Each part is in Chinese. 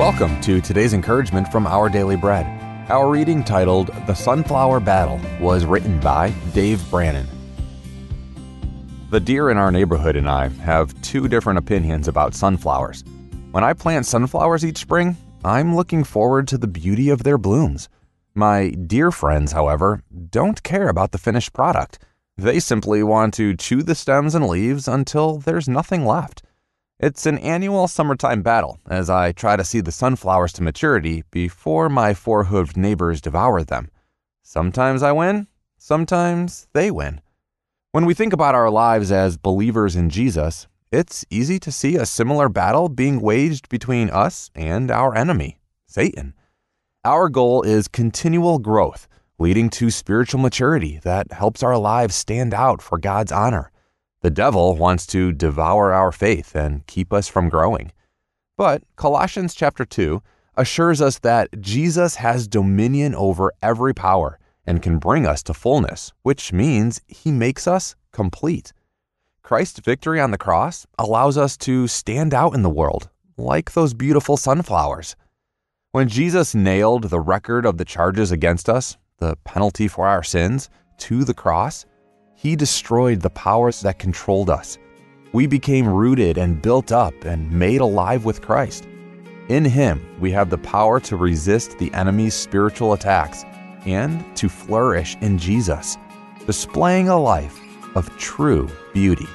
Welcome to today's encouragement from Our Daily Bread. Our reading titled The Sunflower Battle was written by Dave Brannon. The deer in our neighborhood and I have two different opinions about sunflowers. When I plant sunflowers each spring, I'm looking forward to the beauty of their blooms. My deer friends, however, don't care about the finished product. They simply want to chew the stems and leaves until there's nothing left. It's an annual summertime battle as I try to see the sunflowers to maturity before my four hooved neighbors devour them. Sometimes I win, sometimes they win. When we think about our lives as believers in Jesus, it's easy to see a similar battle being waged between us and our enemy, Satan. Our goal is continual growth, leading to spiritual maturity that helps our lives stand out for God's honor. The devil wants to devour our faith and keep us from growing. But Colossians chapter 2 assures us that Jesus has dominion over every power and can bring us to fullness, which means he makes us complete. Christ's victory on the cross allows us to stand out in the world like those beautiful sunflowers. When Jesus nailed the record of the charges against us, the penalty for our sins, to the cross, he destroyed the powers that controlled us. We became rooted and built up and made alive with Christ. In Him, we have the power to resist the enemy's spiritual attacks and to flourish in Jesus, displaying a life of true beauty.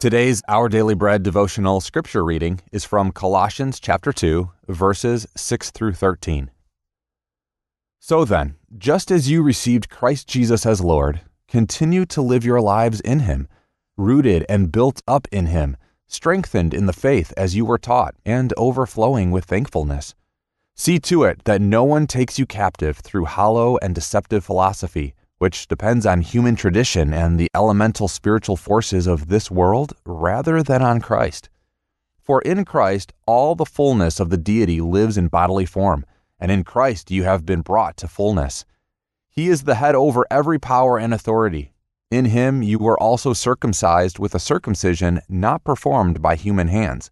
Today's Our Daily Bread devotional scripture reading is from Colossians chapter 2, verses 6 through 13. So then, just as you received Christ Jesus as Lord, continue to live your lives in Him, rooted and built up in Him, strengthened in the faith as you were taught, and overflowing with thankfulness. See to it that no one takes you captive through hollow and deceptive philosophy, which depends on human tradition and the elemental spiritual forces of this world rather than on Christ. For in Christ all the fullness of the deity lives in bodily form and in Christ you have been brought to fullness. He is the head over every power and authority. In him you were also circumcised with a circumcision not performed by human hands.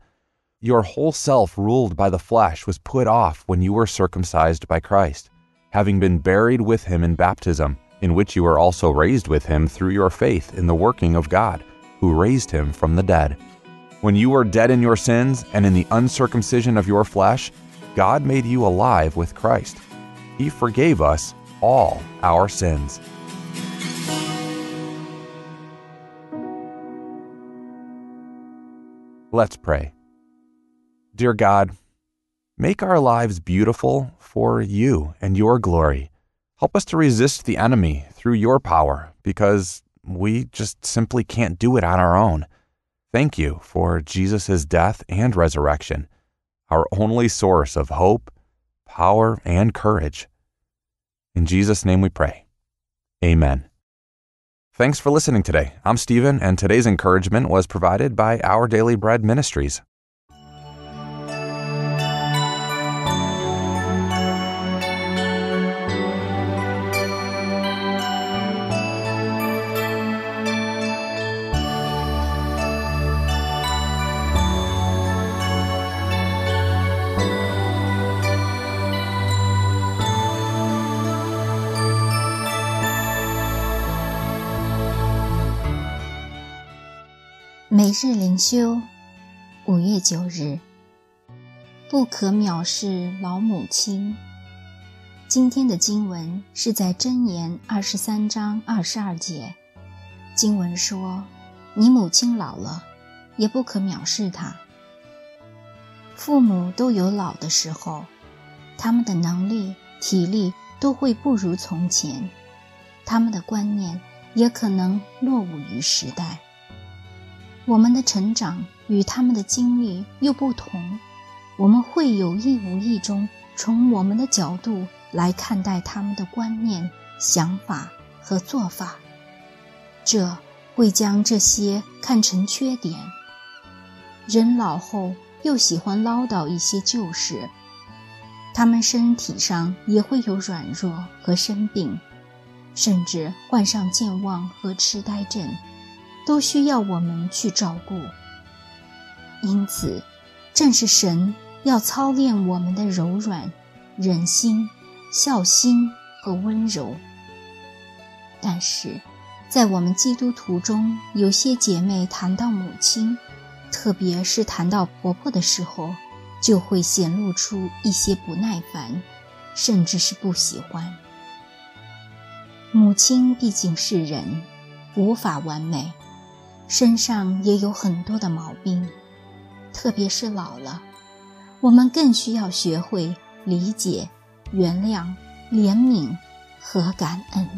Your whole self, ruled by the flesh, was put off when you were circumcised by Christ, having been buried with him in baptism, in which you were also raised with him through your faith in the working of God, who raised him from the dead. When you were dead in your sins and in the uncircumcision of your flesh, God made you alive with Christ. He forgave us all our sins. Let's pray. Dear God, make our lives beautiful for you and your glory. Help us to resist the enemy through your power because we just simply can't do it on our own. Thank you for Jesus' death and resurrection our only source of hope, power, and courage. In Jesus' name we pray. Amen. Thanks for listening today. I'm Stephen, and today's encouragement was provided by Our Daily Bread Ministries. 每日灵修，五月九日，不可藐视老母亲。今天的经文是在箴言二十三章二十二节。经文说：“你母亲老了，也不可藐视她。”父母都有老的时候，他们的能力、体力都会不如从前，他们的观念也可能落伍于时代。我们的成长与他们的经历又不同，我们会有意无意中从我们的角度来看待他们的观念、想法和做法，这会将这些看成缺点。人老后又喜欢唠叨一些旧事，他们身体上也会有软弱和生病，甚至患上健忘和痴呆症，都需要我们去照顾。因此，正是神要操练我们的柔软、忍心、孝心和温柔。但是，在我们基督徒中，有些姐妹谈到母亲，特别是谈到婆婆的时候，就会显露出一些不耐烦，甚至是不喜欢。母亲毕竟是人，无法完美，身上也有很多的毛病，特别是老了，我们更需要学会理解、原谅、怜悯和感恩。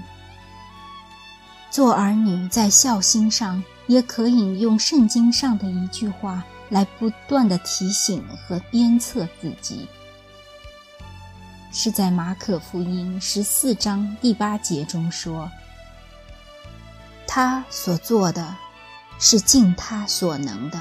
做儿女在孝心上，也可以用圣经上的一句话来不断的提醒和鞭策自己，是在马可福音十四章第八节中说：“他所做的，是尽他所能的。”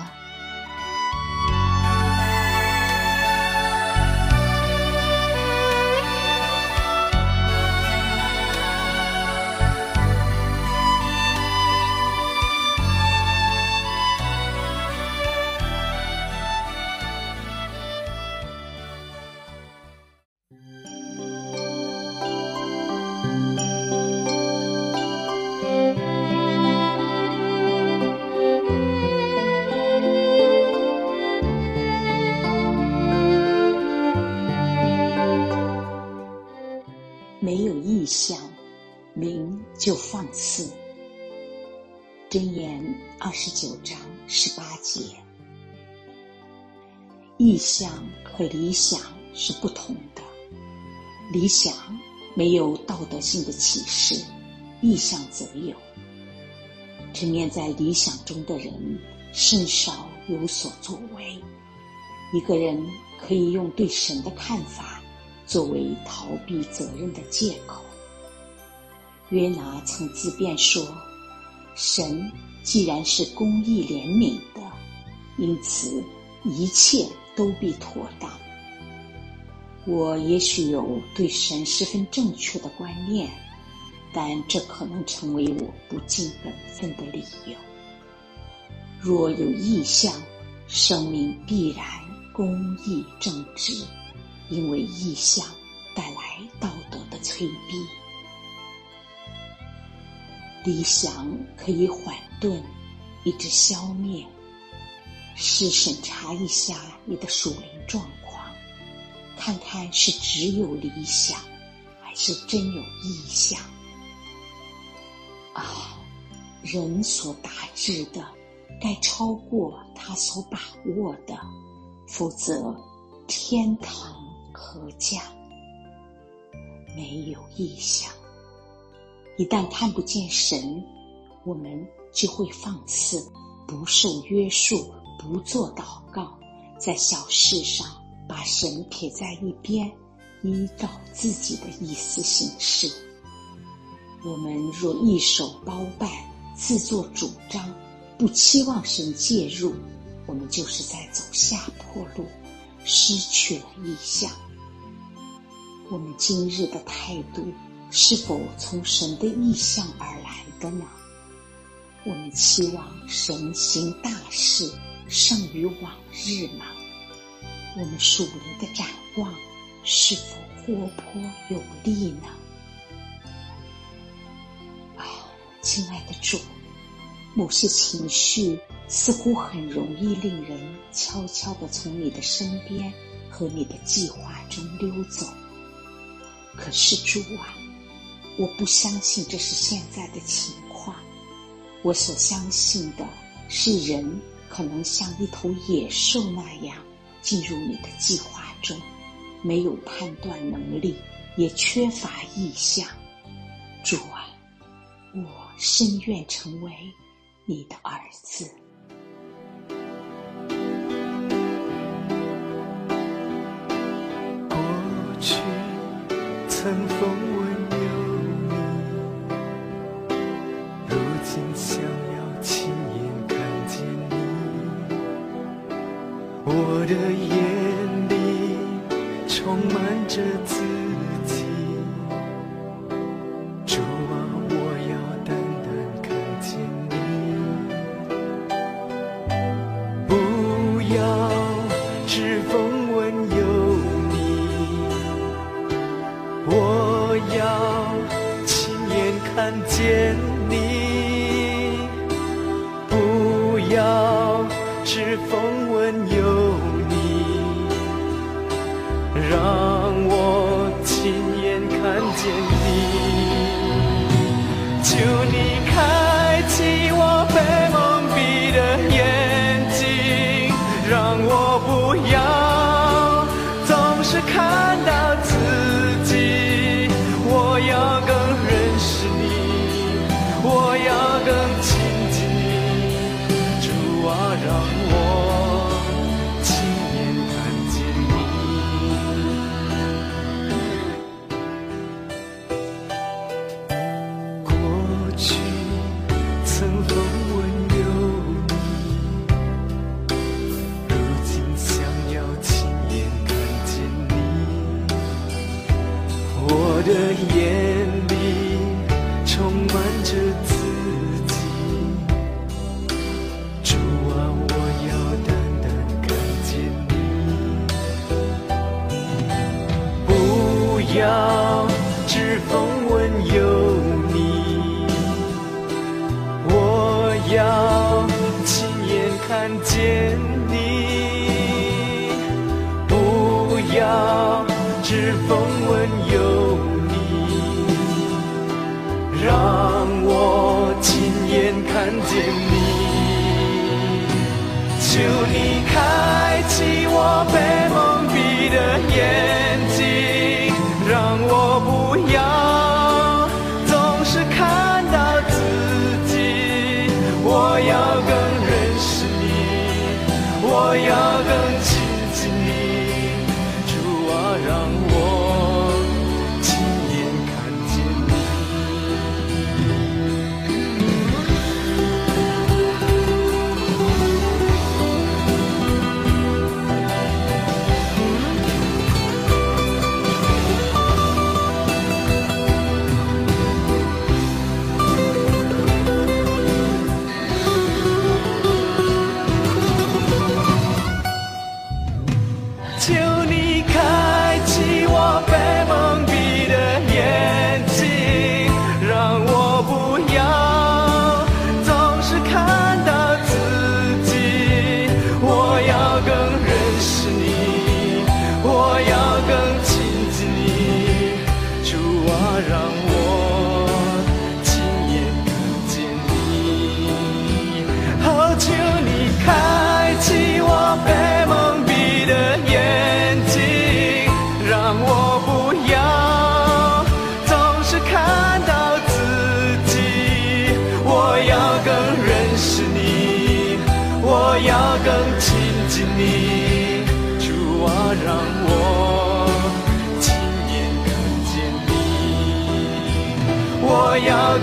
想，明就放肆。箴言二十九章十八节。意向和理想是不同的，理想没有道德性的启示，意向则有。沉湎在理想中的人，甚少有所作为。一个人可以用对神的看法，作为逃避责任的借口。约拿曾自辩说：“神既然是公义怜悯的，因此一切都必妥当。”我也许有对神十分正确的观念，但这可能成为我不尽本分的理由。若有异象，生命必然公义正直，因为异象带来道德的催逼。理想可以缓顿，以致消灭。试审查一下你的属灵状况，看看是只有理想，还是真有意向。啊，人所达至的，该超过他所把握的，否则天堂可降。没有意向。一旦看不见神，我们就会放肆，不受约束，不做祷告，在小事上把神撇在一边，依照自己的意思行事。我们若一手包办，自作主张，不期望神介入，我们就是在走下坡路，失去了意向。我们今日的态度。是否从神的意向而来的呢？我们期望神行大事胜于往日吗？我们属灵的展望是否活泼有力呢？啊，亲爱的主，某些情绪似乎很容易令人悄悄地从你的身边和你的计划中溜走。可是主啊！我不相信这是现在的情况，我所相信的是人可能像一头野兽那样进入你的计划中，没有判断能力，也缺乏意向。主啊，我深愿成为你的儿子。过去曾风。我的眼里充满着自己主啊我要淡淡看见你不要指缝问有你我要亲眼看见你。不要指缝 you. 要知风问有你，我要亲眼看见你，不要知风问有你，让我亲眼看见你，求你开启我被蒙蔽的眼。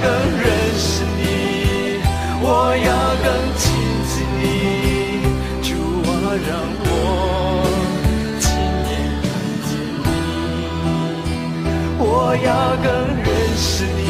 更认识你，我要更亲近你，主啊，让我亲眼看见你，我要更认识你。